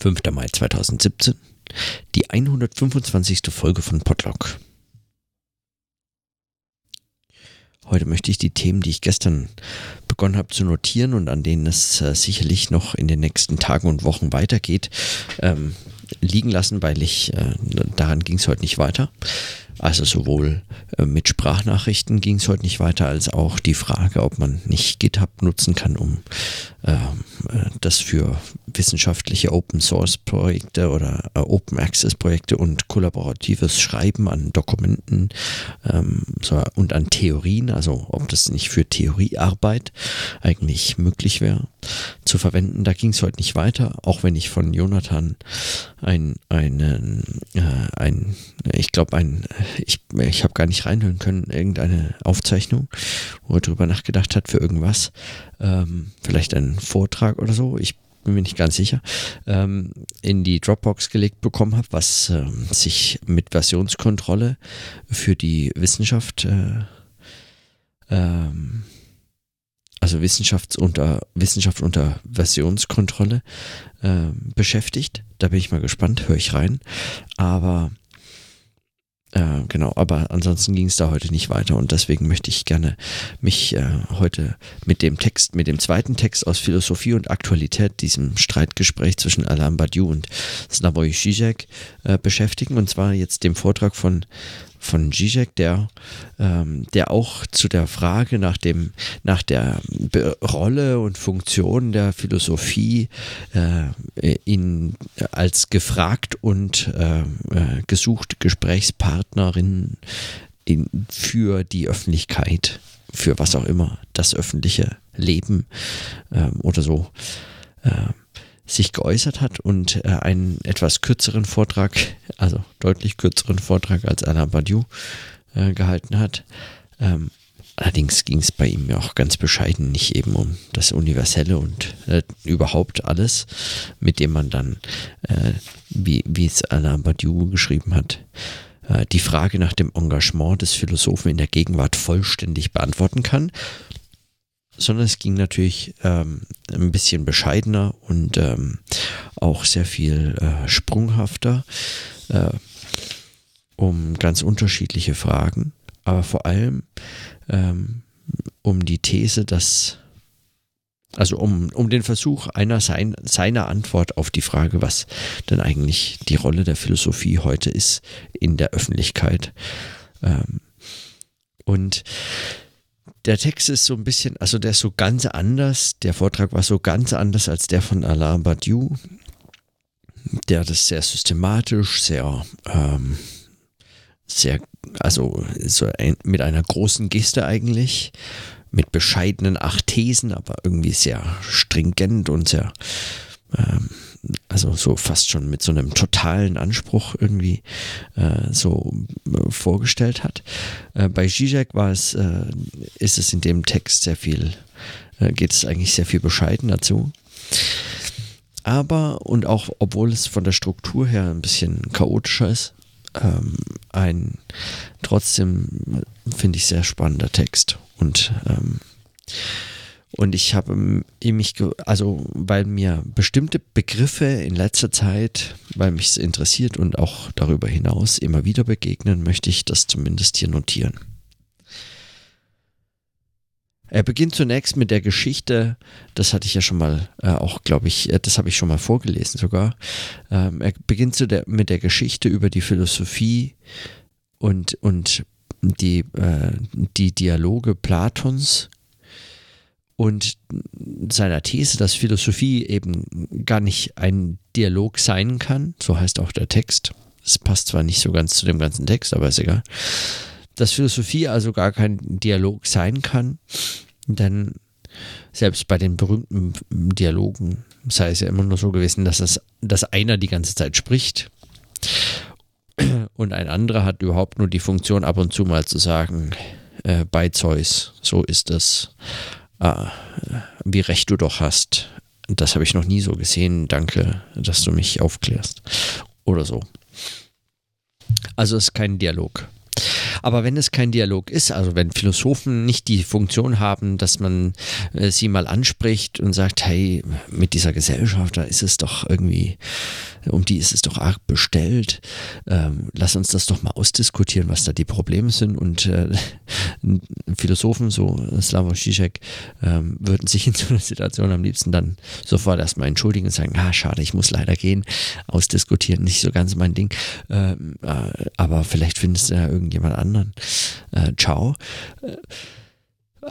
5. Mai 2017, die 125. Folge von Podlog. Heute möchte ich die Themen, die ich gestern begonnen habe zu notieren und an denen es äh, sicherlich noch in den nächsten Tagen und Wochen weitergeht, ähm, liegen lassen, weil ich äh, daran ging es heute nicht weiter. Also sowohl äh, mit Sprachnachrichten ging es heute nicht weiter, als auch die Frage, ob man nicht GitHub nutzen kann, um ähm, äh, das für wissenschaftliche Open Source Projekte oder äh, Open Access Projekte und kollaboratives Schreiben an Dokumenten ähm, und an Theorien, also ob das nicht für Theoriearbeit eigentlich möglich wäre zu verwenden. Da ging es heute nicht weiter, auch wenn ich von Jonathan ein, einen, äh, ein, ich glaube, ein, ich, ich habe gar nicht reinhören können, irgendeine Aufzeichnung, wo er drüber nachgedacht hat für irgendwas. Ähm, vielleicht einen Vortrag oder so. Ich bin mir nicht ganz sicher, ähm, in die Dropbox gelegt bekommen habe, was ähm, sich mit Versionskontrolle für die Wissenschaft, äh, ähm, also Wissenschafts unter, Wissenschaft unter Versionskontrolle äh, beschäftigt. Da bin ich mal gespannt, höre ich rein. Aber äh, genau, aber ansonsten ging es da heute nicht weiter und deswegen möchte ich gerne mich äh, heute mit dem Text, mit dem zweiten Text aus Philosophie und Aktualität, diesem Streitgespräch zwischen Alain Badiou und Slavoj Žižek äh, beschäftigen und zwar jetzt dem Vortrag von von Zizek, der, ähm, der auch zu der Frage nach, dem, nach der Be Rolle und Funktion der Philosophie äh, in, als gefragt und äh, äh, gesucht Gesprächspartnerin in, für die Öffentlichkeit, für was auch immer, das öffentliche Leben äh, oder so. Äh, sich geäußert hat und äh, einen etwas kürzeren Vortrag, also deutlich kürzeren Vortrag als Alain Badiou äh, gehalten hat. Ähm, allerdings ging es bei ihm ja auch ganz bescheiden nicht eben um das Universelle und äh, überhaupt alles, mit dem man dann, äh, wie, es Alain Badiou geschrieben hat, äh, die Frage nach dem Engagement des Philosophen in der Gegenwart vollständig beantworten kann, sondern es ging natürlich ähm, ein bisschen bescheidener und ähm, auch sehr viel äh, sprunghafter äh, um ganz unterschiedliche Fragen, aber vor allem ähm, um die These, dass also um, um den Versuch einer sein, seiner Antwort auf die Frage, was denn eigentlich die Rolle der Philosophie heute ist in der Öffentlichkeit. Ähm, und der Text ist so ein bisschen, also der ist so ganz anders. Der Vortrag war so ganz anders als der von Alain Badiou. Der es sehr systematisch, sehr, ähm, sehr, also so ein, mit einer großen Geste eigentlich, mit bescheidenen acht Thesen, aber irgendwie sehr stringent und sehr, ähm, also so fast schon mit so einem totalen Anspruch irgendwie äh, so äh, vorgestellt hat. Äh, bei Zizek war es, äh, ist es in dem Text sehr viel, äh, geht es eigentlich sehr viel bescheiden dazu. Aber, und auch obwohl es von der Struktur her ein bisschen chaotischer ist, ähm, ein trotzdem, finde ich, sehr spannender Text. Und ähm, und ich habe mich, also weil mir bestimmte Begriffe in letzter Zeit, weil mich es interessiert und auch darüber hinaus immer wieder begegnen, möchte ich das zumindest hier notieren. Er beginnt zunächst mit der Geschichte, das hatte ich ja schon mal äh, auch, glaube ich, äh, das habe ich schon mal vorgelesen sogar. Ähm, er beginnt zu der, mit der Geschichte über die Philosophie und, und die, äh, die Dialoge Platons und seiner These, dass Philosophie eben gar nicht ein Dialog sein kann, so heißt auch der Text. Es passt zwar nicht so ganz zu dem ganzen Text, aber ist egal. Dass Philosophie also gar kein Dialog sein kann, denn selbst bei den berühmten Dialogen sei es ja immer nur so gewesen, dass, das, dass einer die ganze Zeit spricht und ein anderer hat überhaupt nur die Funktion, ab und zu mal zu sagen, äh, bei Zeus, so ist es ah, wie recht du doch hast. Das habe ich noch nie so gesehen. Danke, dass du mich aufklärst. Oder so. Also es ist kein Dialog. Aber wenn es kein Dialog ist, also wenn Philosophen nicht die Funktion haben, dass man äh, sie mal anspricht und sagt, hey, mit dieser Gesellschaft, da ist es doch irgendwie, um die ist es doch arg bestellt. Ähm, lass uns das doch mal ausdiskutieren, was da die Probleme sind. Und äh, Philosophen, so Slavoj Žižek, ähm, würden sich in so einer Situation am liebsten dann sofort erstmal entschuldigen und sagen, ah, schade, ich muss leider gehen. Ausdiskutieren, nicht so ganz mein Ding. Ähm, äh, aber vielleicht findest du ja irgendjemand anderen. Äh, ciao. Äh,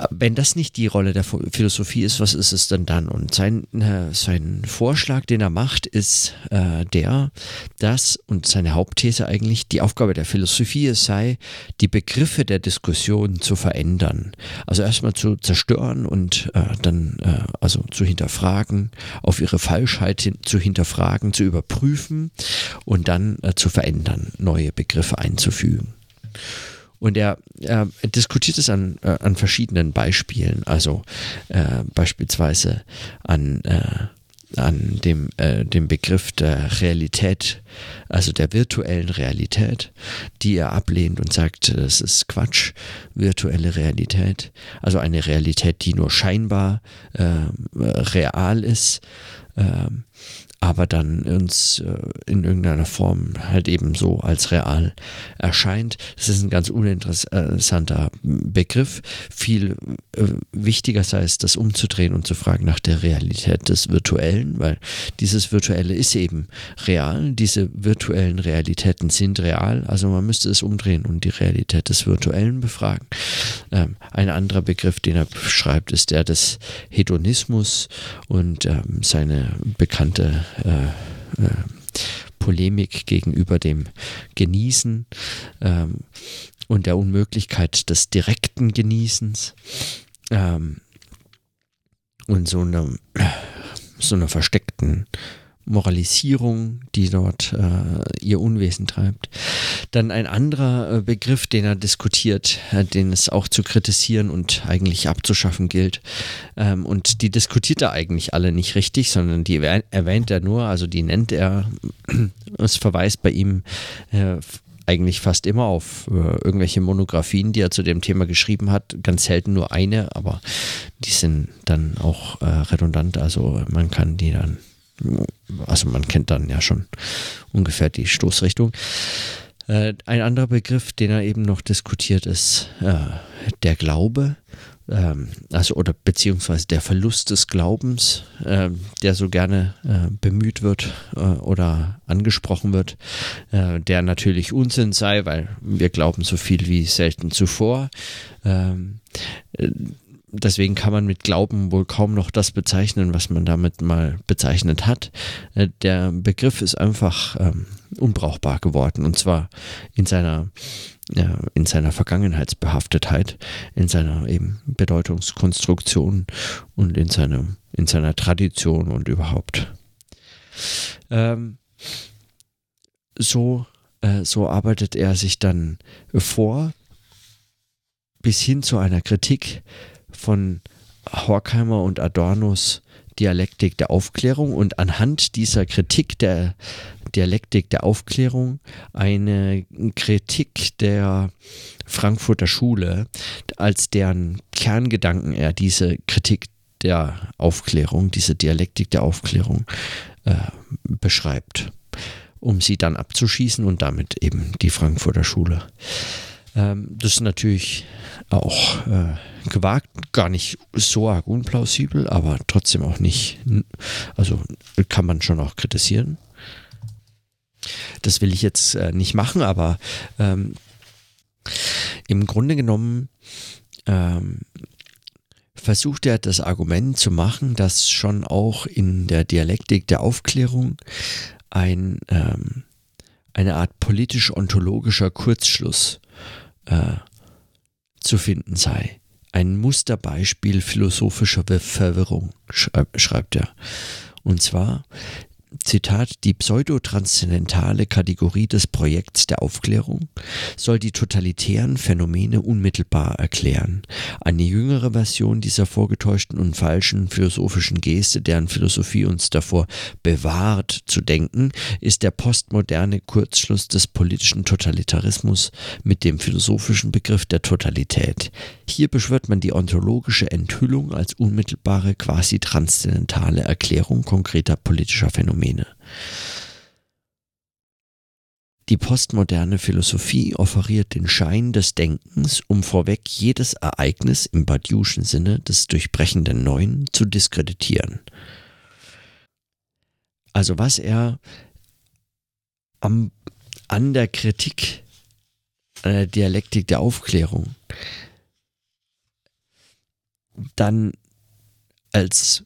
wenn das nicht die Rolle der Philosophie ist, was ist es denn dann? Und sein, äh, sein Vorschlag, den er macht, ist äh, der, dass, und seine Hauptthese eigentlich, die Aufgabe der Philosophie es sei, die Begriffe der Diskussion zu verändern. Also erstmal zu zerstören und äh, dann äh, also zu hinterfragen, auf ihre Falschheit hin, zu hinterfragen, zu überprüfen und dann äh, zu verändern, neue Begriffe einzufügen. Und er, er diskutiert es an, äh, an verschiedenen Beispielen, also äh, beispielsweise an, äh, an dem, äh, dem Begriff der Realität, also der virtuellen Realität, die er ablehnt und sagt, das ist Quatsch, virtuelle Realität, also eine Realität, die nur scheinbar äh, real ist. Aber dann uns äh, in irgendeiner Form halt eben so als real erscheint. Das ist ein ganz uninteressanter Begriff. Viel äh, wichtiger sei es, das umzudrehen und zu fragen nach der Realität des Virtuellen, weil dieses Virtuelle ist eben real. Diese virtuellen Realitäten sind real. Also man müsste es umdrehen und die Realität des Virtuellen befragen. Ähm, ein anderer Begriff, den er beschreibt, ist der des Hedonismus und ähm, seine bekannte äh, äh, Polemik gegenüber dem Genießen ähm, und der Unmöglichkeit des direkten Genießens ähm, und so einer, so einer versteckten Moralisierung, die dort äh, ihr Unwesen treibt. Dann ein anderer äh, Begriff, den er diskutiert, äh, den es auch zu kritisieren und eigentlich abzuschaffen gilt. Ähm, und die diskutiert er eigentlich alle nicht richtig, sondern die erwähnt er nur, also die nennt er, es verweist bei ihm äh, eigentlich fast immer auf äh, irgendwelche Monographien, die er zu dem Thema geschrieben hat. Ganz selten nur eine, aber die sind dann auch äh, redundant, also man kann die dann also man kennt dann ja schon ungefähr die Stoßrichtung. Äh, ein anderer Begriff, den er eben noch diskutiert, ist äh, der Glaube, ähm, also oder beziehungsweise der Verlust des Glaubens, äh, der so gerne äh, bemüht wird äh, oder angesprochen wird, äh, der natürlich Unsinn sei, weil wir glauben so viel wie selten zuvor. Ähm, deswegen kann man mit Glauben wohl kaum noch das bezeichnen, was man damit mal bezeichnet hat. Äh, der Begriff ist einfach ähm, unbrauchbar geworden und zwar in seiner ja, in seiner Vergangenheitsbehaftetheit, in seiner eben Bedeutungskonstruktion und in seiner in seiner Tradition und überhaupt. Ähm, so äh, so arbeitet er sich dann vor bis hin zu einer Kritik von Horkheimer und Adornos Dialektik der Aufklärung und anhand dieser Kritik der Dialektik der Aufklärung eine Kritik der Frankfurter Schule, als deren Kerngedanken er diese Kritik der Aufklärung, diese Dialektik der Aufklärung äh, beschreibt, um sie dann abzuschießen und damit eben die Frankfurter Schule. Ähm, das ist natürlich auch äh, gewagt, gar nicht so arg unplausibel, aber trotzdem auch nicht, also kann man schon auch kritisieren. Das will ich jetzt äh, nicht machen, aber ähm, im Grunde genommen ähm, versucht er das Argument zu machen, dass schon auch in der Dialektik der Aufklärung ein, ähm, eine Art politisch-ontologischer Kurzschluss äh, zu finden sei. Ein Musterbeispiel philosophischer Verwirrung, schreibt er. Und zwar Zitat, die pseudotranszendentale Kategorie des Projekts der Aufklärung soll die totalitären Phänomene unmittelbar erklären. Eine jüngere Version dieser vorgetäuschten und falschen philosophischen Geste, deren Philosophie uns davor bewahrt zu denken, ist der postmoderne Kurzschluss des politischen Totalitarismus mit dem philosophischen Begriff der Totalität. Hier beschwört man die ontologische Enthüllung als unmittelbare, quasi transzendentale Erklärung konkreter politischer Phänomene. Die postmoderne Philosophie offeriert den Schein des Denkens, um vorweg jedes Ereignis im Badiouschen Sinne des durchbrechenden Neuen zu diskreditieren. Also was er am, an der Kritik, an der Dialektik der Aufklärung dann als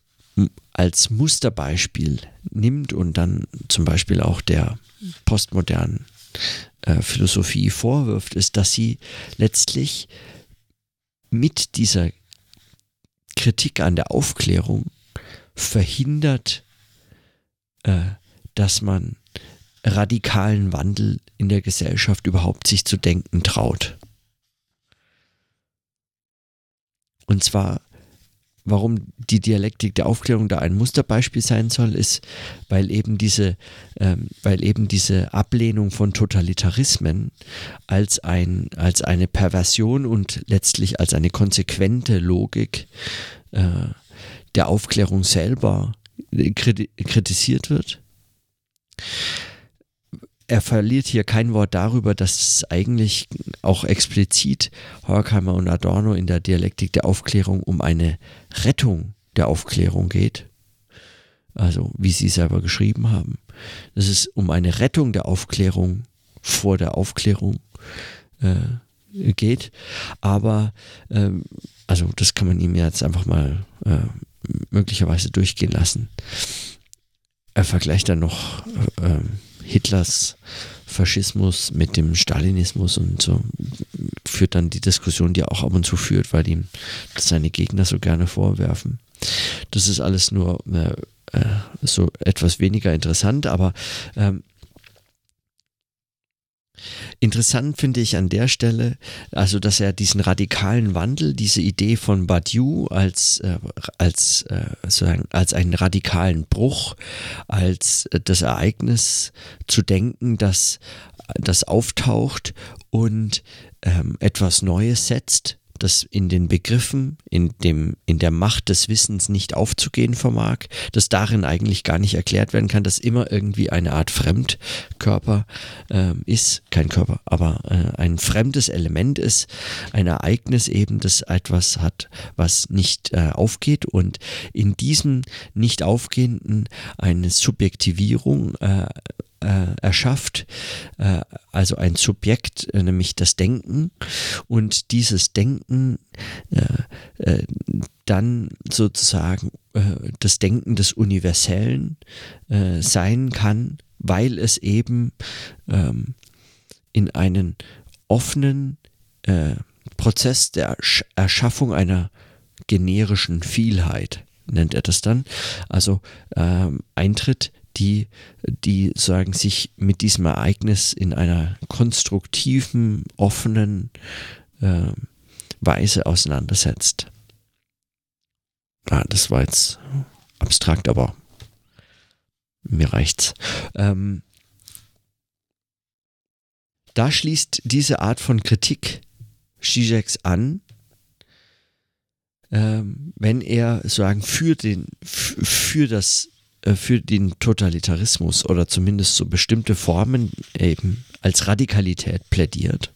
als Musterbeispiel nimmt und dann zum Beispiel auch der postmodernen äh, Philosophie vorwirft, ist, dass sie letztlich mit dieser Kritik an der Aufklärung verhindert, äh, dass man radikalen Wandel in der Gesellschaft überhaupt sich zu denken traut. Und zwar warum die Dialektik der Aufklärung da ein Musterbeispiel sein soll, ist, weil eben diese, ähm, weil eben diese Ablehnung von Totalitarismen als, ein, als eine Perversion und letztlich als eine konsequente Logik äh, der Aufklärung selber kritisiert wird er verliert hier kein Wort darüber, dass es eigentlich auch explizit Horkheimer und Adorno in der Dialektik der Aufklärung um eine Rettung der Aufklärung geht. Also wie sie selber geschrieben haben. Dass es um eine Rettung der Aufklärung vor der Aufklärung äh, geht. Aber ähm, also das kann man ihm jetzt einfach mal äh, möglicherweise durchgehen lassen. Er vergleicht dann noch äh, Hitlers Faschismus mit dem Stalinismus und so führt dann die Diskussion, die er auch ab und zu führt, weil ihm seine Gegner so gerne vorwerfen. Das ist alles nur äh, äh so etwas weniger interessant, aber ähm, Interessant finde ich an der Stelle, also dass er diesen radikalen Wandel, diese Idee von Badiou als, äh, als, äh, sozusagen, als einen radikalen Bruch, als äh, das Ereignis zu denken, dass das auftaucht und ähm, etwas Neues setzt, das in den Begriffen, in, dem, in der Macht des Wissens nicht aufzugehen vermag, das darin eigentlich gar nicht erklärt werden kann, dass immer irgendwie eine Art Fremdkörper äh, ist, kein Körper, aber äh, ein fremdes Element ist, ein Ereignis eben, das etwas hat, was nicht äh, aufgeht. Und in diesem nicht aufgehenden eine Subjektivierung äh, erschafft, äh, also ein Subjekt, äh, nämlich das Denken. Und dieses Denken äh, äh, dann sozusagen äh, das Denken des Universellen sein kann, weil es eben ähm, in einen offenen Prozess der Erschaffung einer generischen Vielheit nennt er das dann, also ähm, eintritt, die, die sagen, sich mit diesem Ereignis in einer konstruktiven, offenen äh, Weise auseinandersetzt. Ah, das war jetzt abstrakt, aber mir reicht's. Ähm, da schließt diese Art von Kritik Zizeks an, ähm, wenn er sagen für den für das für den Totalitarismus oder zumindest so bestimmte Formen eben als Radikalität plädiert.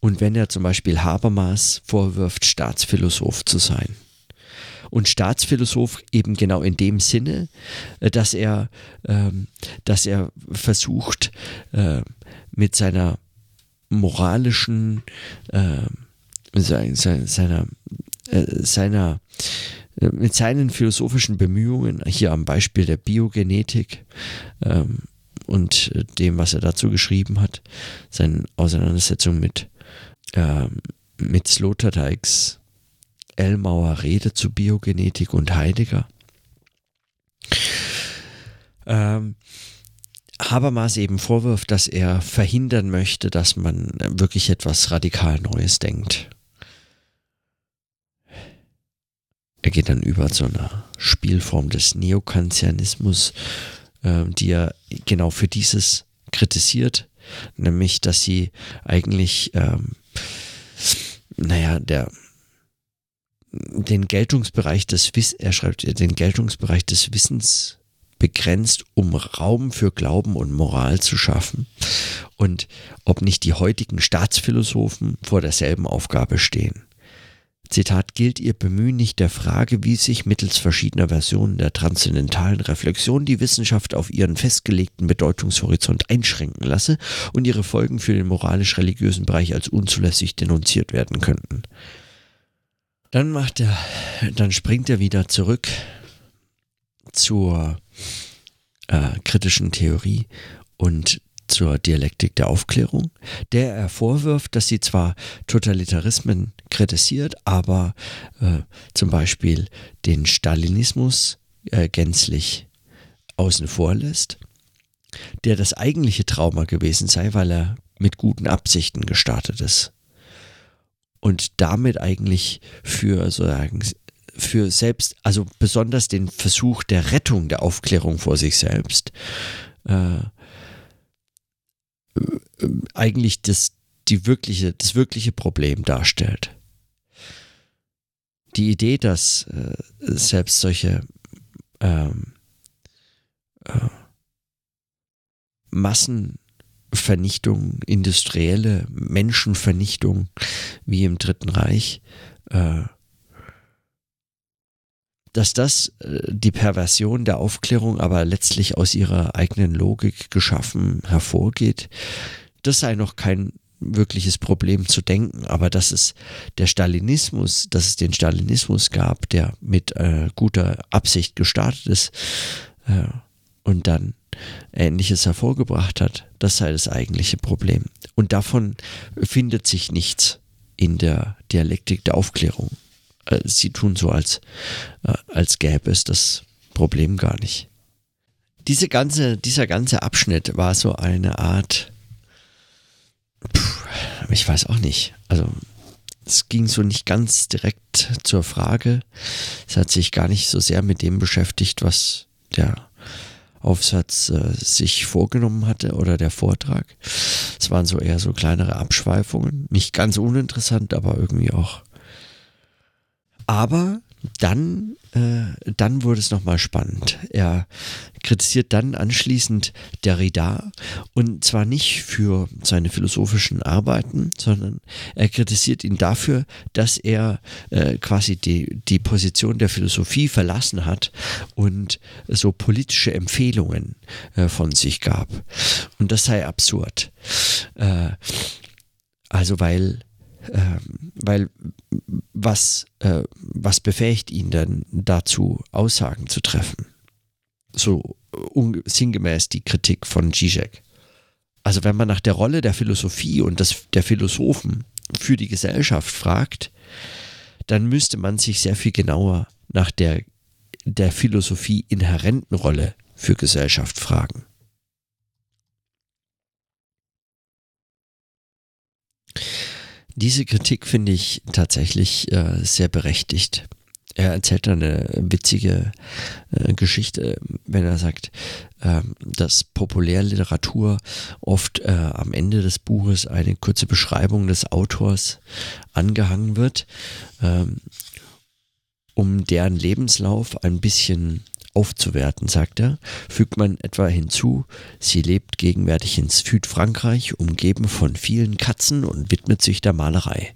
Und wenn er zum Beispiel Habermas vorwirft, Staatsphilosoph zu sein. Und Staatsphilosoph eben genau in dem Sinne, äh, dass er, ähm, dass er versucht, äh, mit seiner moralischen, äh, seiner, seiner, äh, seiner äh, mit seinen philosophischen Bemühungen, hier am Beispiel der Biogenetik ähm, und äh, dem, was er dazu geschrieben hat, seine Auseinandersetzung mit, ähm, mit Sloterdijks Elmauer Rede zu Biogenetik und Heidegger, ähm, Habermas eben vorwirft, dass er verhindern möchte, dass man wirklich etwas radikal Neues denkt. Er geht dann über zu einer Spielform des Neokantianismus, äh, die er genau für dieses kritisiert, nämlich dass sie eigentlich, ähm, naja, der den Geltungsbereich des Wiss er schreibt den Geltungsbereich des Wissens begrenzt, um Raum für Glauben und Moral zu schaffen und ob nicht die heutigen Staatsphilosophen vor derselben Aufgabe stehen. Zitat gilt ihr Bemühen nicht der Frage, wie sich mittels verschiedener Versionen der transzendentalen Reflexion die Wissenschaft auf ihren festgelegten Bedeutungshorizont einschränken lasse und ihre Folgen für den moralisch-religiösen Bereich als unzulässig denunziert werden könnten. Dann macht er, dann springt er wieder zurück zur äh, kritischen Theorie und zur Dialektik der Aufklärung, der er vorwirft, dass sie zwar Totalitarismen kritisiert, aber äh, zum Beispiel den Stalinismus äh, gänzlich außen vor lässt, der das eigentliche Trauma gewesen sei, weil er mit guten Absichten gestartet ist und damit eigentlich für sozusagen für selbst, also besonders den Versuch der Rettung der Aufklärung vor sich selbst, äh, eigentlich das, die wirkliche, das wirkliche Problem darstellt. Die Idee, dass äh, selbst solche ähm, äh, Massen Vernichtung, industrielle Menschenvernichtung wie im Dritten Reich, äh, dass das äh, die Perversion der Aufklärung aber letztlich aus ihrer eigenen Logik geschaffen hervorgeht, das sei noch kein wirkliches Problem zu denken, aber dass es der Stalinismus, dass es den Stalinismus gab, der mit äh, guter Absicht gestartet ist äh, und dann Ähnliches hervorgebracht hat, das sei das eigentliche Problem. Und davon findet sich nichts in der Dialektik der Aufklärung. Äh, sie tun so, als, äh, als gäbe es das Problem gar nicht. Diese ganze, dieser ganze Abschnitt war so eine Art, ich weiß auch nicht, also es ging so nicht ganz direkt zur Frage. Es hat sich gar nicht so sehr mit dem beschäftigt, was der Aufsatz äh, sich vorgenommen hatte oder der Vortrag. Es waren so eher so kleinere Abschweifungen. Nicht ganz uninteressant, aber irgendwie auch. Aber dann, äh, dann wurde es nochmal spannend. Er kritisiert dann anschließend Derrida und zwar nicht für seine philosophischen Arbeiten, sondern er kritisiert ihn dafür, dass er äh, quasi die, die Position der Philosophie verlassen hat und so politische Empfehlungen äh, von sich gab. Und das sei absurd. Äh, also weil weil was, äh, was befähigt ihn denn dazu, Aussagen zu treffen? So sinngemäß die Kritik von Zizek. Also wenn man nach der Rolle der Philosophie und des, der Philosophen für die Gesellschaft fragt, dann müsste man sich sehr viel genauer nach der, der Philosophie inhärenten Rolle für Gesellschaft fragen. Diese Kritik finde ich tatsächlich äh, sehr berechtigt. Er erzählt eine witzige äh, Geschichte, wenn er sagt, äh, dass Populärliteratur oft äh, am Ende des Buches eine kurze Beschreibung des Autors angehangen wird, ähm, um deren Lebenslauf ein bisschen aufzuwerten, sagt er, fügt man etwa hinzu, sie lebt gegenwärtig in Südfrankreich, umgeben von vielen Katzen und widmet sich der Malerei.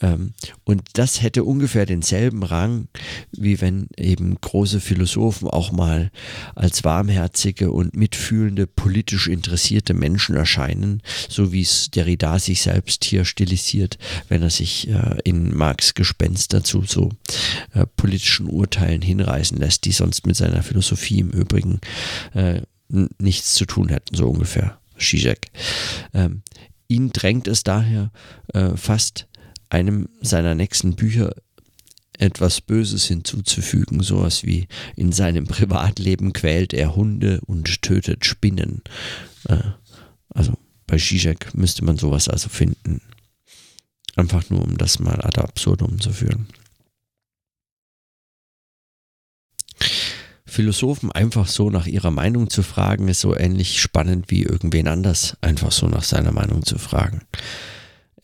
Ähm, und das hätte ungefähr denselben Rang, wie wenn eben große Philosophen auch mal als warmherzige und mitfühlende, politisch interessierte Menschen erscheinen, so wie es Derrida sich selbst hier stilisiert, wenn er sich äh, in Marx Gespenster zu so äh, politischen Urteilen hinreißen lässt, die sonst mit seiner Philosophie im Übrigen äh, nichts zu tun hätten, so ungefähr. Zizek. Ähm, ihn drängt es daher fast einem seiner nächsten Bücher etwas Böses hinzuzufügen, sowas wie in seinem Privatleben quält er Hunde und tötet Spinnen. Äh, also bei Zizek müsste man sowas also finden. Einfach nur, um das mal ad absurdum zu führen. Philosophen einfach so nach ihrer Meinung zu fragen, ist so ähnlich spannend wie irgendwen anders einfach so nach seiner Meinung zu fragen.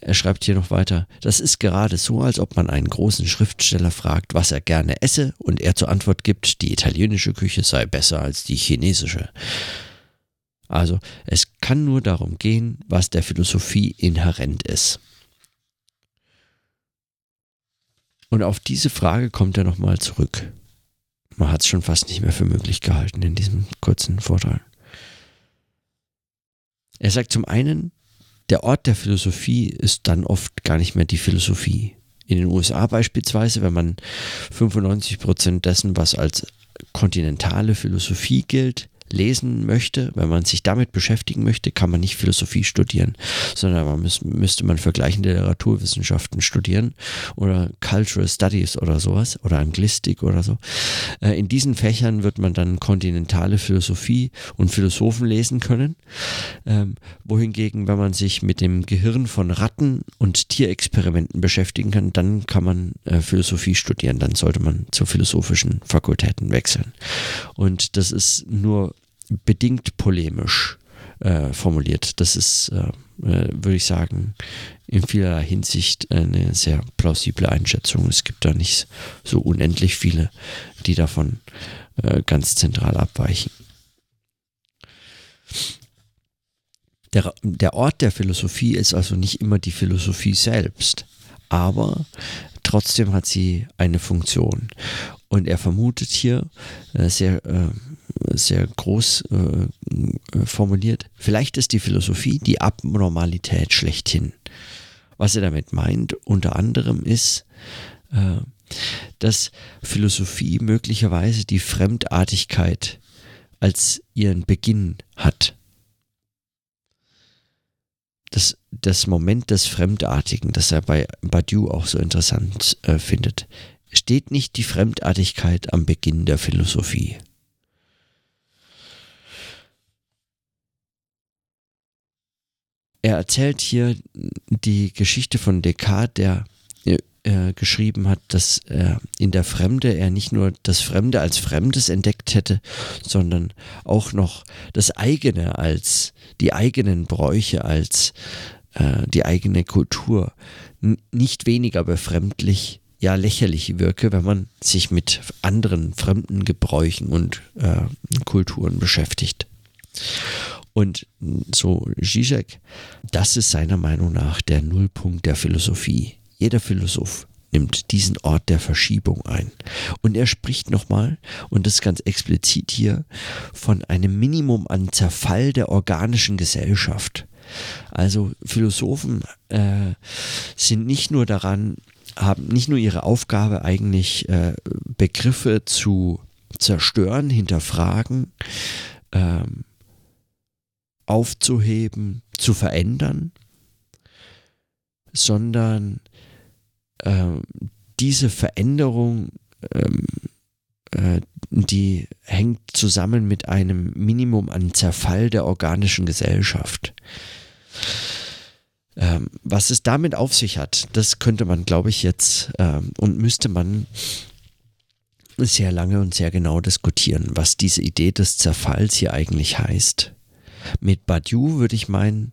Er schreibt hier noch weiter, das ist gerade so, als ob man einen großen Schriftsteller fragt, was er gerne esse, und er zur Antwort gibt, die italienische Küche sei besser als die chinesische. Also es kann nur darum gehen, was der Philosophie inhärent ist. Und auf diese Frage kommt er nochmal zurück man hat es schon fast nicht mehr für möglich gehalten in diesem kurzen Vortrag. Er sagt zum einen, der Ort der Philosophie ist dann oft gar nicht mehr die Philosophie. In den USA beispielsweise, wenn man 95 Prozent dessen, was als kontinentale Philosophie gilt, lesen möchte, wenn man sich damit beschäftigen möchte, kann man nicht Philosophie studieren, sondern man müß, müsste man vergleichende Literaturwissenschaften studieren oder Cultural Studies oder sowas oder Anglistik oder so. Äh, in diesen Fächern wird man dann kontinentale Philosophie und Philosophen lesen können, ähm, wohingegen, wenn man sich mit dem Gehirn von Ratten und Tierexperimenten beschäftigen kann, dann kann man äh, Philosophie studieren, dann sollte man zu philosophischen Fakultäten wechseln. Und das ist nur bedingt polemisch äh, formuliert. Das ist, äh, äh, würde ich sagen, in vielerlei Hinsicht eine sehr plausible Einschätzung. Es gibt da nicht so unendlich viele, die davon äh, ganz zentral abweichen. Der, der Ort der Philosophie ist also nicht immer die Philosophie selbst, aber trotzdem hat sie eine Funktion. Und er vermutet hier äh, sehr, äh, sehr groß äh, äh, formuliert, vielleicht ist die Philosophie die Abnormalität schlechthin. Was er damit meint, unter anderem ist, äh, dass Philosophie möglicherweise die Fremdartigkeit als ihren Beginn hat. Das, das Moment des Fremdartigen, das er bei Badiou auch so interessant äh, findet steht nicht die Fremdartigkeit am Beginn der Philosophie. Er erzählt hier die Geschichte von Descartes, der äh, geschrieben hat, dass er in der Fremde er nicht nur das Fremde als Fremdes entdeckt hätte, sondern auch noch das eigene als die eigenen Bräuche, als äh, die eigene Kultur nicht weniger befremdlich ja lächerlich wirke, wenn man sich mit anderen fremden Gebräuchen und äh, Kulturen beschäftigt. Und so Zizek, das ist seiner Meinung nach der Nullpunkt der Philosophie. Jeder Philosoph nimmt diesen Ort der Verschiebung ein. Und er spricht nochmal, und das ganz explizit hier, von einem Minimum an Zerfall der organischen Gesellschaft. Also Philosophen äh, sind nicht nur daran haben nicht nur ihre Aufgabe eigentlich äh, Begriffe zu zerstören, hinterfragen, ähm, aufzuheben, zu verändern, sondern äh, diese Veränderung, ähm, äh, die hängt zusammen mit einem Minimum an Zerfall der organischen Gesellschaft. Ähm, was es damit auf sich hat, das könnte man, glaube ich, jetzt ähm, und müsste man sehr lange und sehr genau diskutieren, was diese Idee des Zerfalls hier eigentlich heißt. Mit Badiou würde ich meinen,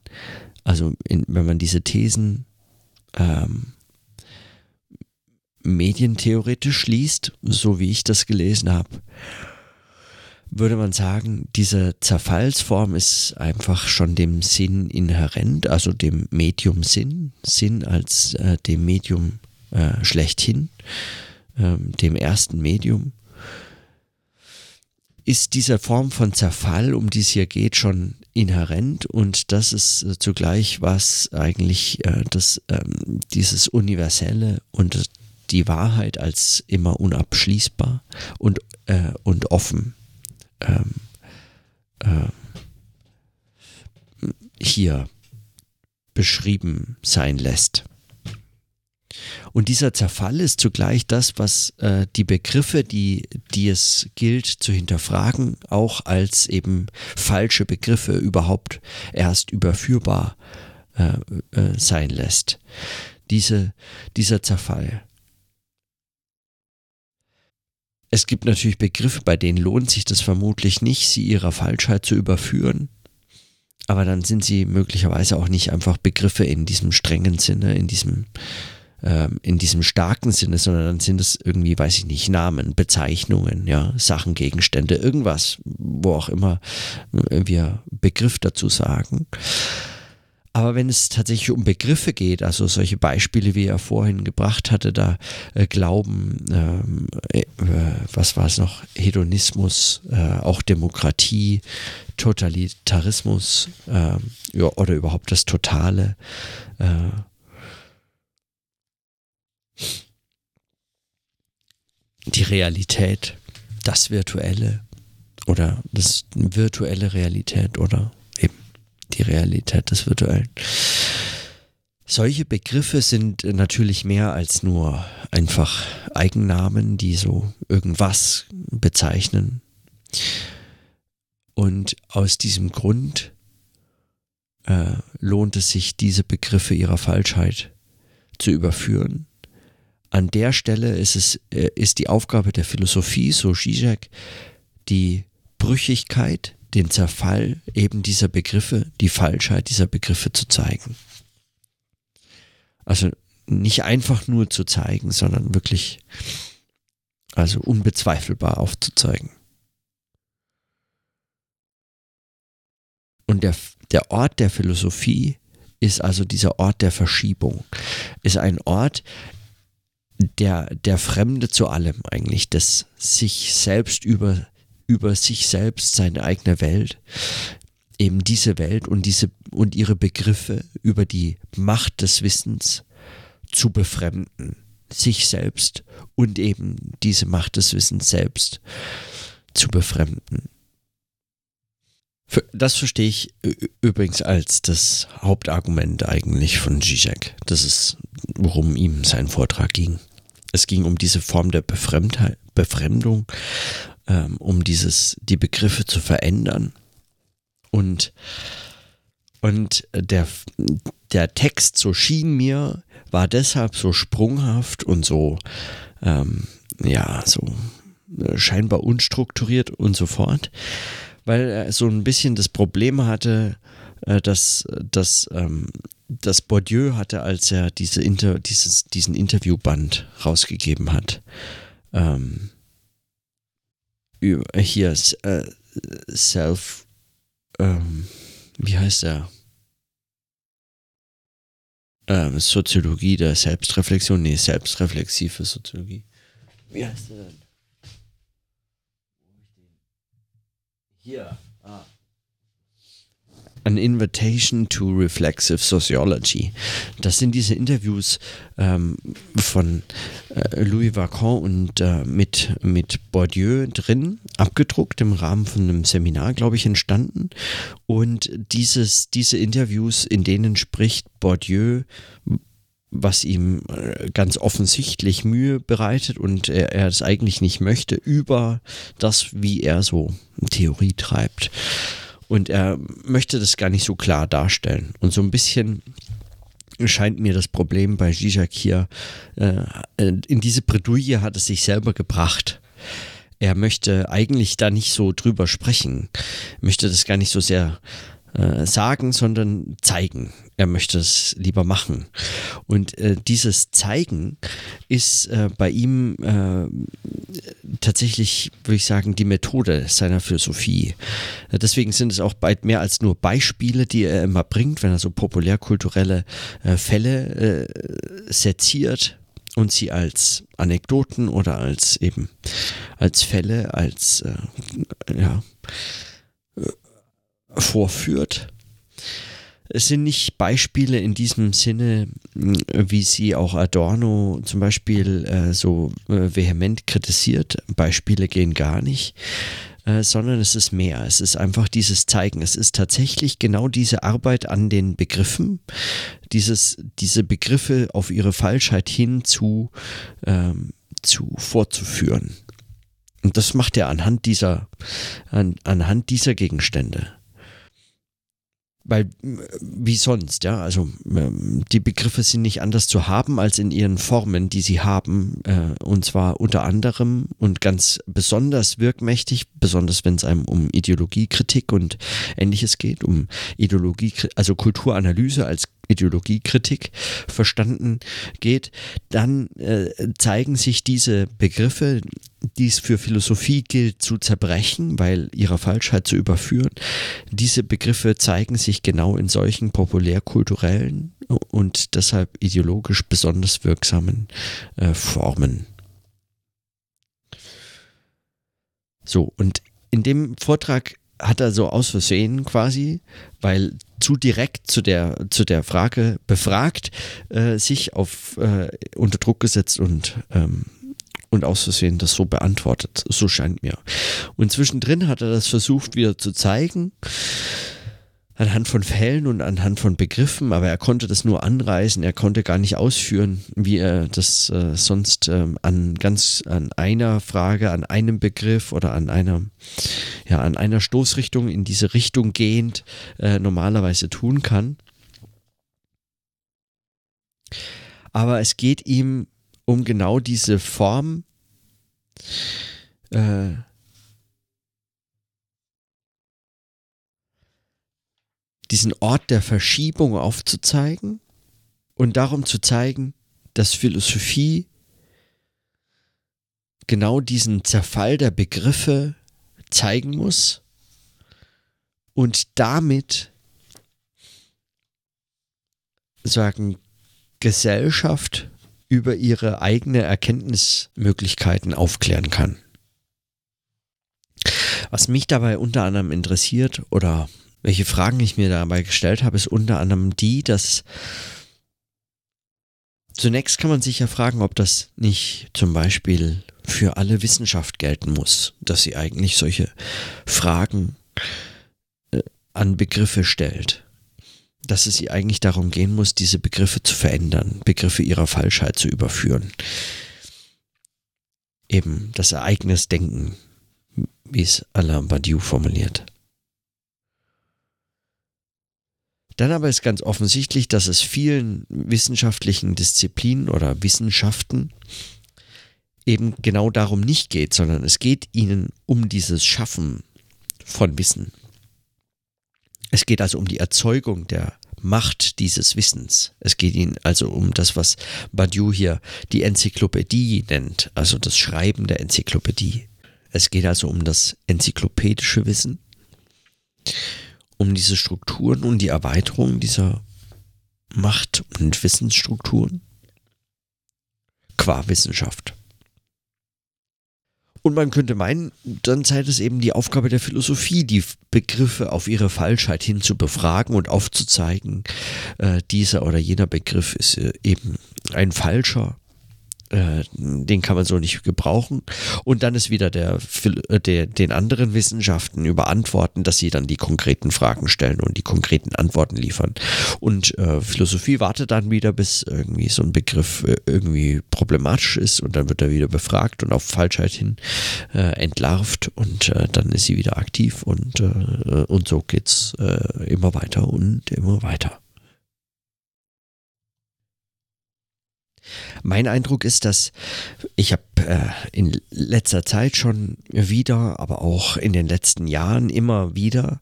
also in, wenn man diese Thesen ähm, medientheoretisch liest, so wie ich das gelesen habe, würde man sagen, diese Zerfallsform ist einfach schon dem Sinn inhärent, also dem Medium Sinn, Sinn als äh, dem Medium äh, schlechthin, äh, dem ersten Medium. Ist diese Form von Zerfall, um die es hier geht, schon inhärent und das ist äh, zugleich was eigentlich äh, das, ähm, dieses Universelle und die Wahrheit als immer unabschließbar und, äh, und offen ähm, äh, hier beschrieben sein lässt. Und dieser Zerfall ist zugleich das, was äh, die Begriffe, die, die es gilt zu hinterfragen, auch als eben falsche Begriffe überhaupt erst überführbar äh, äh, sein lässt. Diese, dieser Zerfall. Es gibt natürlich Begriffe, bei denen lohnt sich das vermutlich nicht, sie ihrer Falschheit zu überführen. Aber dann sind sie möglicherweise auch nicht einfach Begriffe in diesem strengen Sinne, in diesem, ähm, in diesem starken Sinne, sondern dann sind es irgendwie, weiß ich nicht, Namen, Bezeichnungen, ja, Sachen, Gegenstände, irgendwas, wo auch immer wir Begriff dazu sagen. Aber wenn es tatsächlich um Begriffe geht, also solche Beispiele, wie er vorhin gebracht hatte, da äh, Glauben, ähm, äh, was war es noch, Hedonismus, äh, auch Demokratie, Totalitarismus ähm, ja, oder überhaupt das Totale. Die Realität, das Virtuelle oder das virtuelle Realität oder die Realität des Virtuellen. Solche Begriffe sind natürlich mehr als nur einfach Eigennamen, die so irgendwas bezeichnen. Und aus diesem Grund äh, lohnt es sich, diese Begriffe ihrer Falschheit zu überführen. An der Stelle ist es äh, ist die Aufgabe der Philosophie, so Zizek, die Brüchigkeit den Zerfall eben dieser Begriffe, die Falschheit dieser Begriffe zu zeigen. Also nicht einfach nur zu zeigen, sondern wirklich, also unbezweifelbar aufzuzeigen. Und der, der Ort der Philosophie ist also dieser Ort der Verschiebung, ist ein Ort, der, der Fremde zu allem eigentlich, des sich selbst über über sich selbst, seine eigene Welt, eben diese Welt und diese und ihre Begriffe über die Macht des Wissens zu befremden, sich selbst und eben diese Macht des Wissens selbst zu befremden. Das verstehe ich übrigens als das Hauptargument eigentlich von Zizek. Das ist, worum ihm sein Vortrag ging. Es ging um diese Form der Befremdung ähm, um dieses, die Begriffe zu verändern. Und, und der, der Text, so schien mir, war deshalb so sprunghaft und so, ähm, ja, so äh, scheinbar unstrukturiert und so fort, weil er so ein bisschen das Problem hatte, äh, dass, dass, ähm, dass Bourdieu hatte, als er diese Inter, dieses, diesen Interviewband rausgegeben hat. Ähm, hier äh, Self, ähm, wie heißt er? Ähm, Soziologie der Selbstreflexion, nee, selbstreflexive Soziologie. Wie heißt er denn? Hier. An Invitation to Reflexive Sociology. Das sind diese Interviews ähm, von äh, Louis Vacan und äh, mit, mit Bourdieu drin, abgedruckt im Rahmen von einem Seminar, glaube ich, entstanden. Und dieses, diese Interviews, in denen spricht Bourdieu was ihm äh, ganz offensichtlich Mühe bereitet und er, er es eigentlich nicht möchte, über das, wie er so Theorie treibt. Und er möchte das gar nicht so klar darstellen. Und so ein bisschen scheint mir das Problem bei Zizek hier, äh, in diese Bredouille hat es sich selber gebracht. Er möchte eigentlich da nicht so drüber sprechen, möchte das gar nicht so sehr äh, sagen, sondern zeigen. Er möchte es lieber machen. Und äh, dieses Zeigen ist äh, bei ihm äh, tatsächlich, würde ich sagen, die Methode seiner Philosophie. Deswegen sind es auch bald mehr als nur Beispiele, die er immer bringt, wenn er so populärkulturelle äh, Fälle seziert und sie als Anekdoten oder als eben als Fälle, als ja vorführt. Es sind nicht Beispiele in diesem Sinne, wie sie auch Adorno zum Beispiel äh, so äh, vehement kritisiert. Beispiele gehen gar nicht, äh, sondern es ist mehr. Es ist einfach dieses Zeigen. Es ist tatsächlich genau diese Arbeit an den Begriffen, dieses, diese Begriffe auf ihre Falschheit hin zu, ähm, zu vorzuführen. Und das macht er anhand dieser, an, anhand dieser Gegenstände weil wie sonst, ja, also ähm, die Begriffe sind nicht anders zu haben als in ihren Formen, die sie haben, äh, und zwar unter anderem und ganz besonders wirkmächtig, besonders wenn es einem um Ideologiekritik und ähnliches geht, um Ideologie, also Kulturanalyse als Ideologiekritik verstanden geht, dann äh, zeigen sich diese Begriffe, die es für Philosophie gilt zu zerbrechen, weil ihrer Falschheit zu überführen. Diese Begriffe zeigen sich genau in solchen populärkulturellen und deshalb ideologisch besonders wirksamen äh, Formen. So, und in dem Vortrag hat er so aus Versehen quasi, weil zu direkt zu der, zu der Frage befragt, äh, sich auf äh, unter Druck gesetzt und, ähm, und aus Versehen das so beantwortet. So scheint mir. Und zwischendrin hat er das versucht wieder zu zeigen anhand von Fällen und anhand von Begriffen, aber er konnte das nur anreißen, er konnte gar nicht ausführen, wie er das äh, sonst ähm, an ganz an einer Frage, an einem Begriff oder an einer ja an einer Stoßrichtung in diese Richtung gehend äh, normalerweise tun kann. Aber es geht ihm um genau diese Form äh, diesen Ort der Verschiebung aufzuzeigen und darum zu zeigen, dass Philosophie genau diesen Zerfall der Begriffe zeigen muss und damit sagen Gesellschaft über ihre eigene Erkenntnismöglichkeiten aufklären kann. Was mich dabei unter anderem interessiert oder welche Fragen ich mir dabei gestellt habe, ist unter anderem die, dass zunächst kann man sich ja fragen, ob das nicht zum Beispiel für alle Wissenschaft gelten muss, dass sie eigentlich solche Fragen äh, an Begriffe stellt. Dass es ihr eigentlich darum gehen muss, diese Begriffe zu verändern, Begriffe ihrer Falschheit zu überführen. Eben das Ereignisdenken, wie es Alain Badiou formuliert. Dann aber ist ganz offensichtlich, dass es vielen wissenschaftlichen Disziplinen oder Wissenschaften eben genau darum nicht geht, sondern es geht ihnen um dieses Schaffen von Wissen. Es geht also um die Erzeugung der Macht dieses Wissens. Es geht ihnen also um das, was Badiou hier die Enzyklopädie nennt, also das Schreiben der Enzyklopädie. Es geht also um das enzyklopädische Wissen um diese Strukturen und die Erweiterung dieser Macht- und Wissensstrukturen qua Wissenschaft. Und man könnte meinen, dann sei es eben die Aufgabe der Philosophie, die Begriffe auf ihre Falschheit hin zu befragen und aufzuzeigen, äh, dieser oder jener Begriff ist äh, eben ein falscher äh, den kann man so nicht gebrauchen. Und dann ist wieder der, äh, der, den anderen Wissenschaften überantworten, dass sie dann die konkreten Fragen stellen und die konkreten Antworten liefern. Und äh, Philosophie wartet dann wieder, bis irgendwie so ein Begriff äh, irgendwie problematisch ist und dann wird er wieder befragt und auf Falschheit hin äh, entlarvt und äh, dann ist sie wieder aktiv und, und so geht's immer weiter und immer weiter. Mein Eindruck ist, dass ich habe äh, in letzter Zeit schon wieder, aber auch in den letzten Jahren immer wieder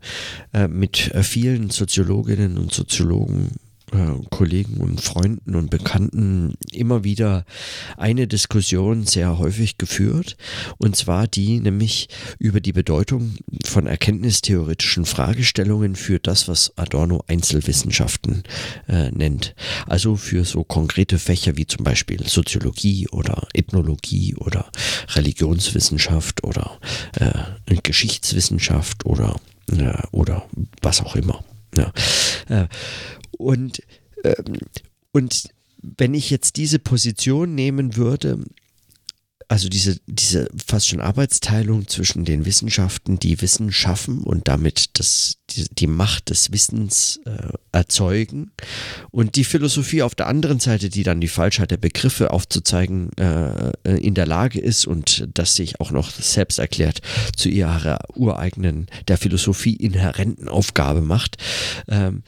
äh, mit äh, vielen Soziologinnen und Soziologen Kollegen und Freunden und Bekannten immer wieder eine Diskussion sehr häufig geführt. Und zwar die nämlich über die Bedeutung von erkenntnistheoretischen Fragestellungen für das, was Adorno Einzelwissenschaften äh, nennt. Also für so konkrete Fächer wie zum Beispiel Soziologie oder Ethnologie oder Religionswissenschaft oder äh, Geschichtswissenschaft oder, äh, oder was auch immer. Ja. Und, ähm, und wenn ich jetzt diese Position nehmen würde, also diese, diese fast schon Arbeitsteilung zwischen den Wissenschaften, die Wissen schaffen und damit das, die, die Macht des Wissens äh, erzeugen und die Philosophie auf der anderen Seite, die dann die Falschheit der Begriffe aufzuzeigen äh, in der Lage ist und das sich auch noch selbst erklärt zu ihrer ureigenen, der Philosophie inhärenten Aufgabe macht, ähm,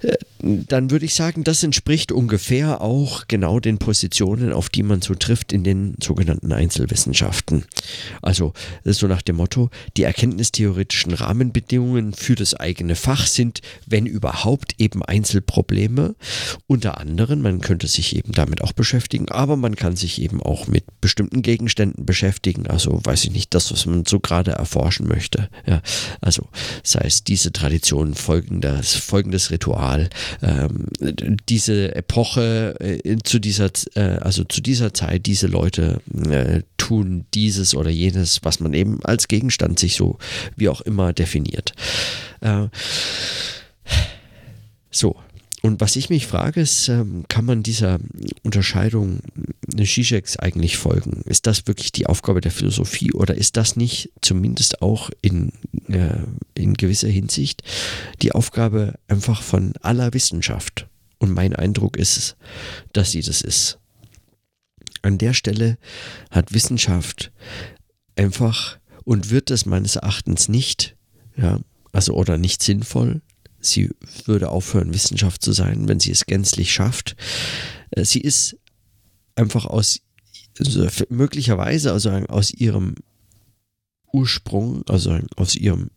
äh, dann würde ich sagen, das entspricht ungefähr auch genau den Positionen, auf die man so trifft in den sogenannten Einzelwissenschaften. Also so nach dem Motto, die erkenntnistheoretischen Rahmenbedingungen für das eigene Fach sind, wenn überhaupt, eben Einzelprobleme. Unter anderem, man könnte sich eben damit auch beschäftigen, aber man kann sich eben auch mit bestimmten Gegenständen beschäftigen. Also weiß ich nicht, das, was man so gerade erforschen möchte. Ja, also sei es diese Tradition, folgendes, folgendes Ritual, ähm, diese Epoche äh, zu dieser, äh, also zu dieser Zeit, diese Leute äh, tun dieses oder jenes, was man eben als Gegenstand sich so wie auch immer definiert. Äh, so, und was ich mich frage, ist, ähm, kann man dieser Unterscheidung Zizeks eigentlich folgen? Ist das wirklich die Aufgabe der Philosophie oder ist das nicht zumindest auch in, äh, in gewisser Hinsicht die Aufgabe einfach von aller Wissenschaft? Und mein Eindruck ist, dass sie das ist. An der Stelle hat Wissenschaft einfach und wird es meines Erachtens nicht, ja, also oder nicht sinnvoll, sie würde aufhören, Wissenschaft zu sein, wenn sie es gänzlich schafft. Äh, sie ist einfach aus, also möglicherweise also aus ihrem Ursprung, also aus ihrem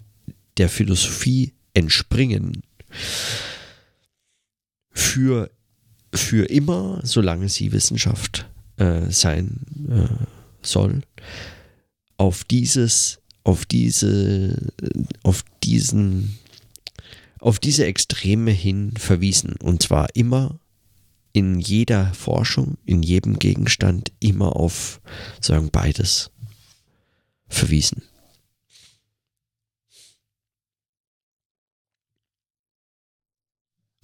der Philosophie entspringen, für, für immer, solange sie Wissenschaft äh, sein äh, soll, auf dieses, auf diese, auf diesen auf diese Extreme hin verwiesen. Und zwar immer in jeder Forschung, in jedem Gegenstand, immer auf sagen beides verwiesen.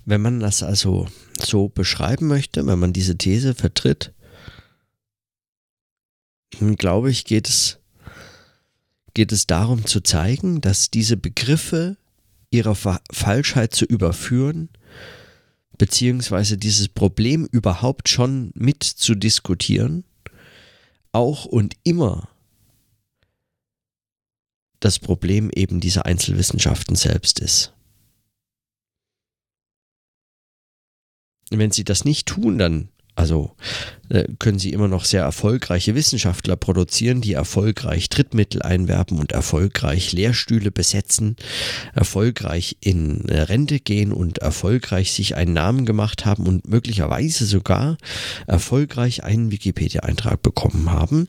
Wenn man das also so beschreiben möchte, wenn man diese These vertritt, dann glaube ich, geht es, geht es darum zu zeigen, dass diese Begriffe ihrer Falschheit zu überführen, beziehungsweise dieses Problem überhaupt schon mit zu diskutieren, auch und immer das Problem eben dieser Einzelwissenschaften selbst ist. Wenn sie das nicht tun, dann also äh, können sie immer noch sehr erfolgreiche Wissenschaftler produzieren, die erfolgreich Drittmittel einwerben und erfolgreich Lehrstühle besetzen, erfolgreich in äh, Rente gehen und erfolgreich sich einen Namen gemacht haben und möglicherweise sogar erfolgreich einen Wikipedia-Eintrag bekommen haben.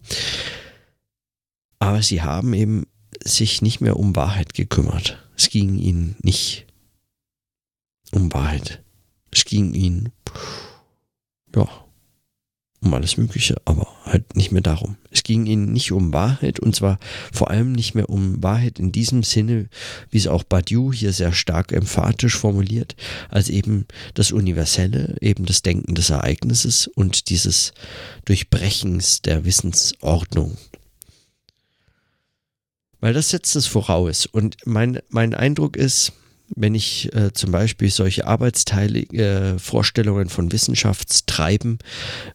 Aber sie haben eben sich nicht mehr um Wahrheit gekümmert. Es ging ihnen nicht um Wahrheit. Es ging ihnen ja, um alles Mögliche, aber halt nicht mehr darum. Es ging ihnen nicht um Wahrheit und zwar vor allem nicht mehr um Wahrheit in diesem Sinne, wie es auch Badiou hier sehr stark emphatisch formuliert, als eben das Universelle, eben das Denken des Ereignisses und dieses Durchbrechens der Wissensordnung. Weil das setzt es voraus und mein, mein Eindruck ist, wenn ich äh, zum Beispiel solche arbeitsteilige äh, Vorstellungen von Wissenschaftstreiben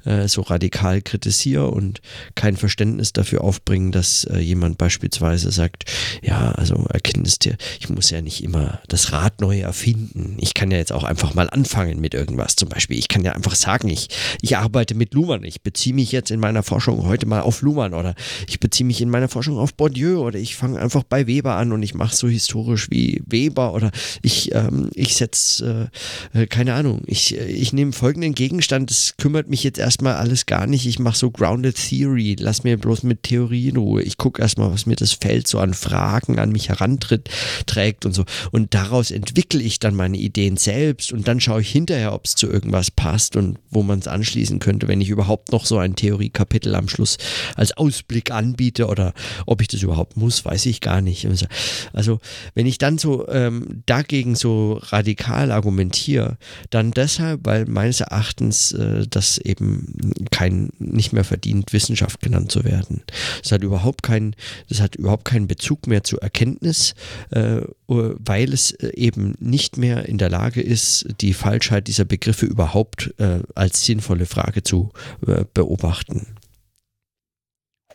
äh, so radikal kritisiere und kein Verständnis dafür aufbringen, dass äh, jemand beispielsweise sagt, ja, also Erkenntnistheorie, ich muss ja nicht immer das Rad neu erfinden. Ich kann ja jetzt auch einfach mal anfangen mit irgendwas. Zum Beispiel, ich kann ja einfach sagen, ich, ich arbeite mit Luhmann. Ich beziehe mich jetzt in meiner Forschung heute mal auf Luhmann oder ich beziehe mich in meiner Forschung auf Bourdieu oder ich fange einfach bei Weber an und ich mache so historisch wie Weber oder ich, ähm, ich setze, äh, äh, keine Ahnung, ich, ich nehme folgenden Gegenstand, das kümmert mich jetzt erstmal alles gar nicht. Ich mache so Grounded Theory, lass mir bloß mit Theorie in Ruhe. Ich gucke erstmal, was mir das Feld so an Fragen an mich herantritt, trägt und so. Und daraus entwickle ich dann meine Ideen selbst und dann schaue ich hinterher, ob es zu irgendwas passt und wo man es anschließen könnte, wenn ich überhaupt noch so ein Theoriekapitel am Schluss als Ausblick anbiete oder ob ich das überhaupt muss, weiß ich gar nicht. Also, wenn ich dann so ähm, da dagegen so radikal argumentiere, dann deshalb, weil meines Erachtens äh, das eben kein nicht mehr verdient, Wissenschaft genannt zu werden. Es hat überhaupt keinen, das hat überhaupt keinen Bezug mehr zur Erkenntnis, äh, weil es eben nicht mehr in der Lage ist, die Falschheit dieser Begriffe überhaupt äh, als sinnvolle Frage zu äh, beobachten.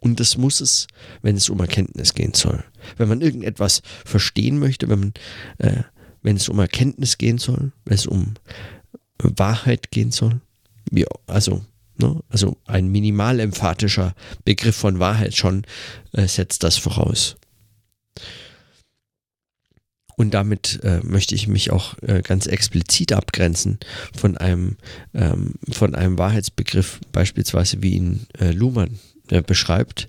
Und das muss es, wenn es um Erkenntnis gehen soll. Wenn man irgendetwas verstehen möchte, wenn, man, äh, wenn es um Erkenntnis gehen soll, wenn es um Wahrheit gehen soll, ja, also, ne, also ein minimal emphatischer Begriff von Wahrheit schon äh, setzt das voraus. Und damit äh, möchte ich mich auch äh, ganz explizit abgrenzen von einem, ähm, von einem Wahrheitsbegriff, beispielsweise wie ihn äh, Luhmann äh, beschreibt,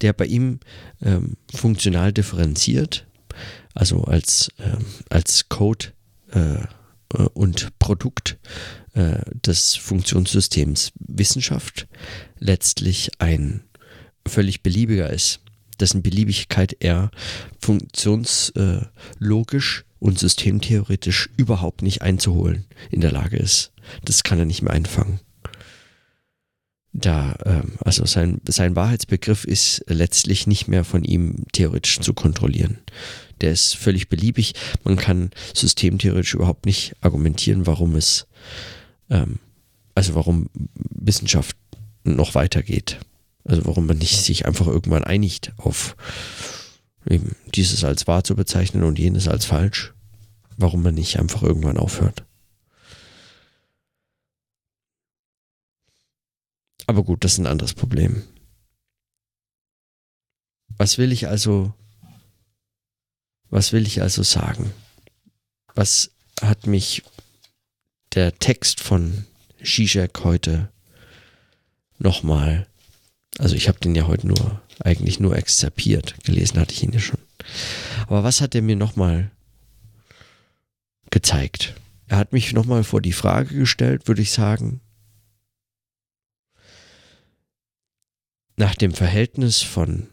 der bei ihm ähm, funktional differenziert, also als, ähm, als Code äh, äh, und Produkt äh, des Funktionssystems Wissenschaft letztlich ein völlig beliebiger ist, dessen Beliebigkeit er funktionslogisch und systemtheoretisch überhaupt nicht einzuholen in der Lage ist. Das kann er nicht mehr einfangen da, ähm, also sein, sein Wahrheitsbegriff ist letztlich nicht mehr von ihm theoretisch zu kontrollieren. Der ist völlig beliebig. Man kann systemtheoretisch überhaupt nicht argumentieren, warum es, ähm, also warum Wissenschaft noch weitergeht. Also warum man nicht sich einfach irgendwann einigt auf eben dieses als wahr zu bezeichnen und jenes als falsch. Warum man nicht einfach irgendwann aufhört. Aber gut, das ist ein anderes Problem. Was will ich also, was will ich also sagen? Was hat mich der Text von Zizek heute nochmal, also ich habe den ja heute nur, eigentlich nur exzerpiert, gelesen hatte ich ihn ja schon. Aber was hat er mir nochmal gezeigt? Er hat mich nochmal vor die Frage gestellt, würde ich sagen, nach dem Verhältnis von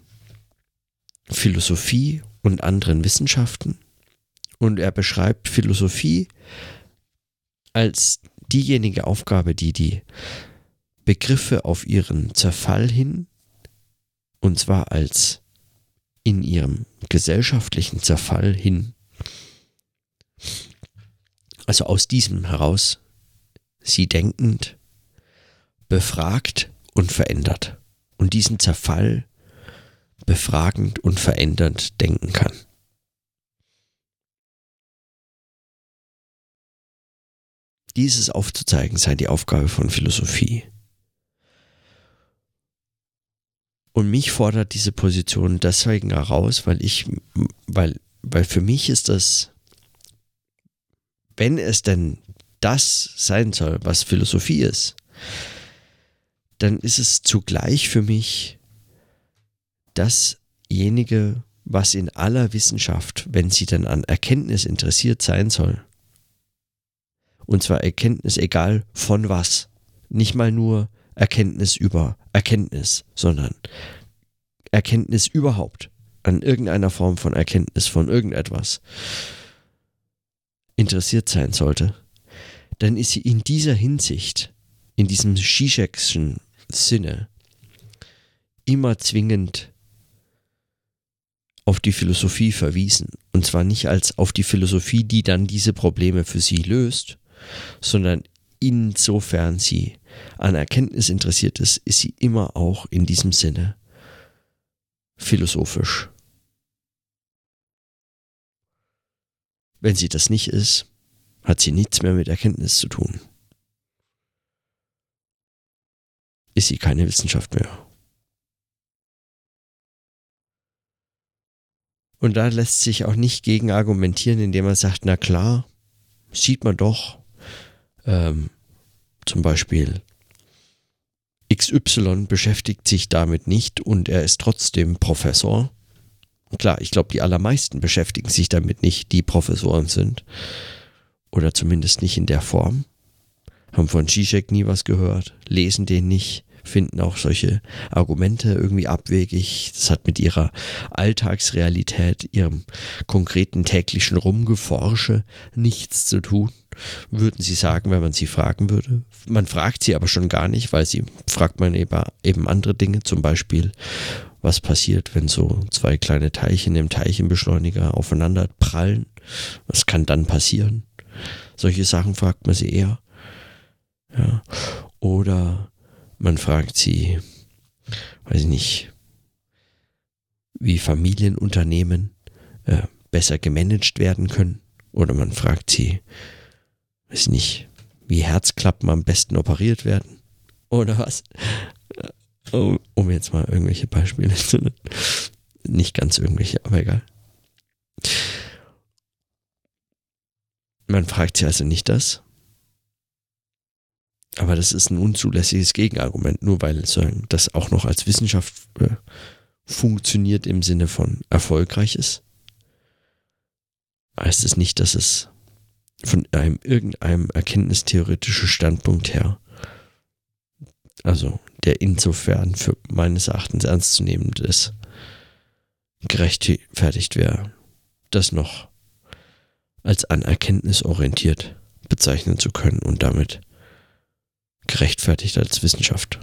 Philosophie und anderen Wissenschaften. Und er beschreibt Philosophie als diejenige Aufgabe, die die Begriffe auf ihren Zerfall hin, und zwar als in ihrem gesellschaftlichen Zerfall hin, also aus diesem heraus, sie denkend, befragt und verändert und diesen Zerfall befragend und verändernd denken kann. Dieses aufzuzeigen sei die Aufgabe von Philosophie. Und mich fordert diese Position deswegen heraus, weil ich, weil, weil für mich ist das, wenn es denn das sein soll, was Philosophie ist, dann ist es zugleich für mich dasjenige, was in aller Wissenschaft, wenn sie dann an Erkenntnis interessiert sein soll, und zwar Erkenntnis egal von was, nicht mal nur Erkenntnis über Erkenntnis, sondern Erkenntnis überhaupt, an irgendeiner Form von Erkenntnis von irgendetwas interessiert sein sollte, dann ist sie in dieser Hinsicht, in diesem Zizekschen Sinne immer zwingend auf die Philosophie verwiesen. Und zwar nicht als auf die Philosophie, die dann diese Probleme für sie löst, sondern insofern sie an Erkenntnis interessiert ist, ist sie immer auch in diesem Sinne philosophisch. Wenn sie das nicht ist, hat sie nichts mehr mit Erkenntnis zu tun. ist sie keine Wissenschaft mehr. Und da lässt sich auch nicht gegen argumentieren, indem man sagt, na klar, sieht man doch, ähm, zum Beispiel XY beschäftigt sich damit nicht und er ist trotzdem Professor. Klar, ich glaube, die allermeisten beschäftigen sich damit nicht, die Professoren sind. Oder zumindest nicht in der Form haben von Zizek nie was gehört, lesen den nicht, finden auch solche Argumente irgendwie abwegig. Das hat mit ihrer Alltagsrealität, ihrem konkreten täglichen Rumgeforsche nichts zu tun, würden sie sagen, wenn man sie fragen würde. Man fragt sie aber schon gar nicht, weil sie fragt man eben andere Dinge, zum Beispiel, was passiert, wenn so zwei kleine Teilchen im Teilchenbeschleuniger aufeinander prallen. Was kann dann passieren? Solche Sachen fragt man sie eher. Ja. Oder man fragt sie, weiß ich nicht, wie Familienunternehmen äh, besser gemanagt werden können. Oder man fragt sie, weiß ich nicht, wie Herzklappen am besten operiert werden. Oder was? Um, um jetzt mal irgendwelche Beispiele zu nennen. Nicht ganz irgendwelche, aber egal. Man fragt sie also nicht das. Aber das ist ein unzulässiges Gegenargument, nur weil das auch noch als Wissenschaft äh, funktioniert im Sinne von erfolgreich ist. Heißt es nicht, dass es von einem irgendeinem erkenntnistheoretischen Standpunkt her, also der insofern für meines Erachtens ernstzunehmend ist, gerechtfertigt wäre, das noch als anerkenntnisorientiert bezeichnen zu können und damit gerechtfertigt als Wissenschaft.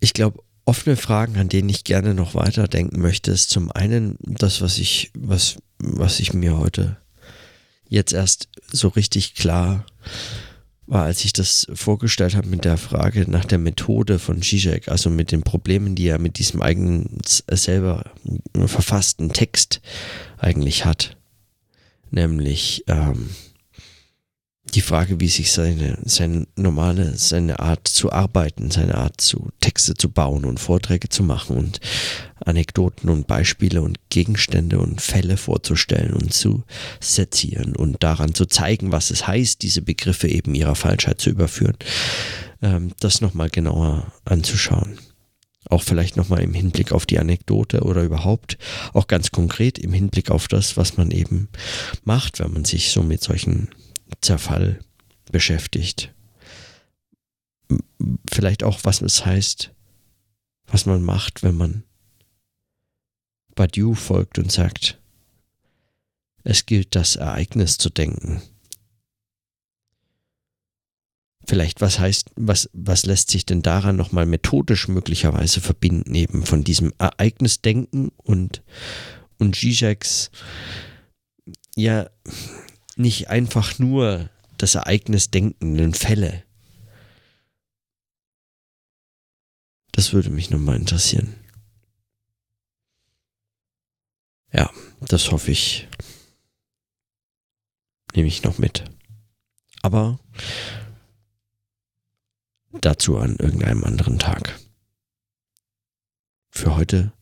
Ich glaube, offene Fragen, an denen ich gerne noch weiterdenken möchte, ist zum einen das, was ich, was, was ich mir heute jetzt erst so richtig klar war, als ich das vorgestellt habe mit der Frage nach der Methode von Zizek, also mit den Problemen, die er mit diesem eigenen selber verfassten Text eigentlich hat. Nämlich ähm, die Frage, wie sich seine, seine normale, seine Art zu arbeiten, seine Art zu Texte zu bauen und Vorträge zu machen und Anekdoten und Beispiele und Gegenstände und Fälle vorzustellen und zu sezieren und daran zu zeigen, was es heißt, diese Begriffe eben ihrer Falschheit zu überführen, ähm, das nochmal genauer anzuschauen. Auch vielleicht nochmal im Hinblick auf die Anekdote oder überhaupt auch ganz konkret im Hinblick auf das, was man eben macht, wenn man sich so mit solchen Zerfall beschäftigt. Vielleicht auch, was es heißt, was man macht, wenn man Badiou folgt und sagt, es gilt das Ereignis zu denken. Vielleicht, was heißt, was, was lässt sich denn daran nochmal methodisch möglicherweise verbinden, eben von diesem Ereignisdenken und, und Zizeks, ja, nicht einfach nur das Ereignis denkenden Fälle. Das würde mich nochmal interessieren. Ja, das hoffe ich. Nehme ich noch mit. Aber dazu an irgendeinem anderen Tag. Für heute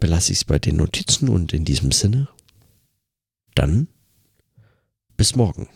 belasse ich es bei den Notizen und in diesem Sinne. Dann bis morgen.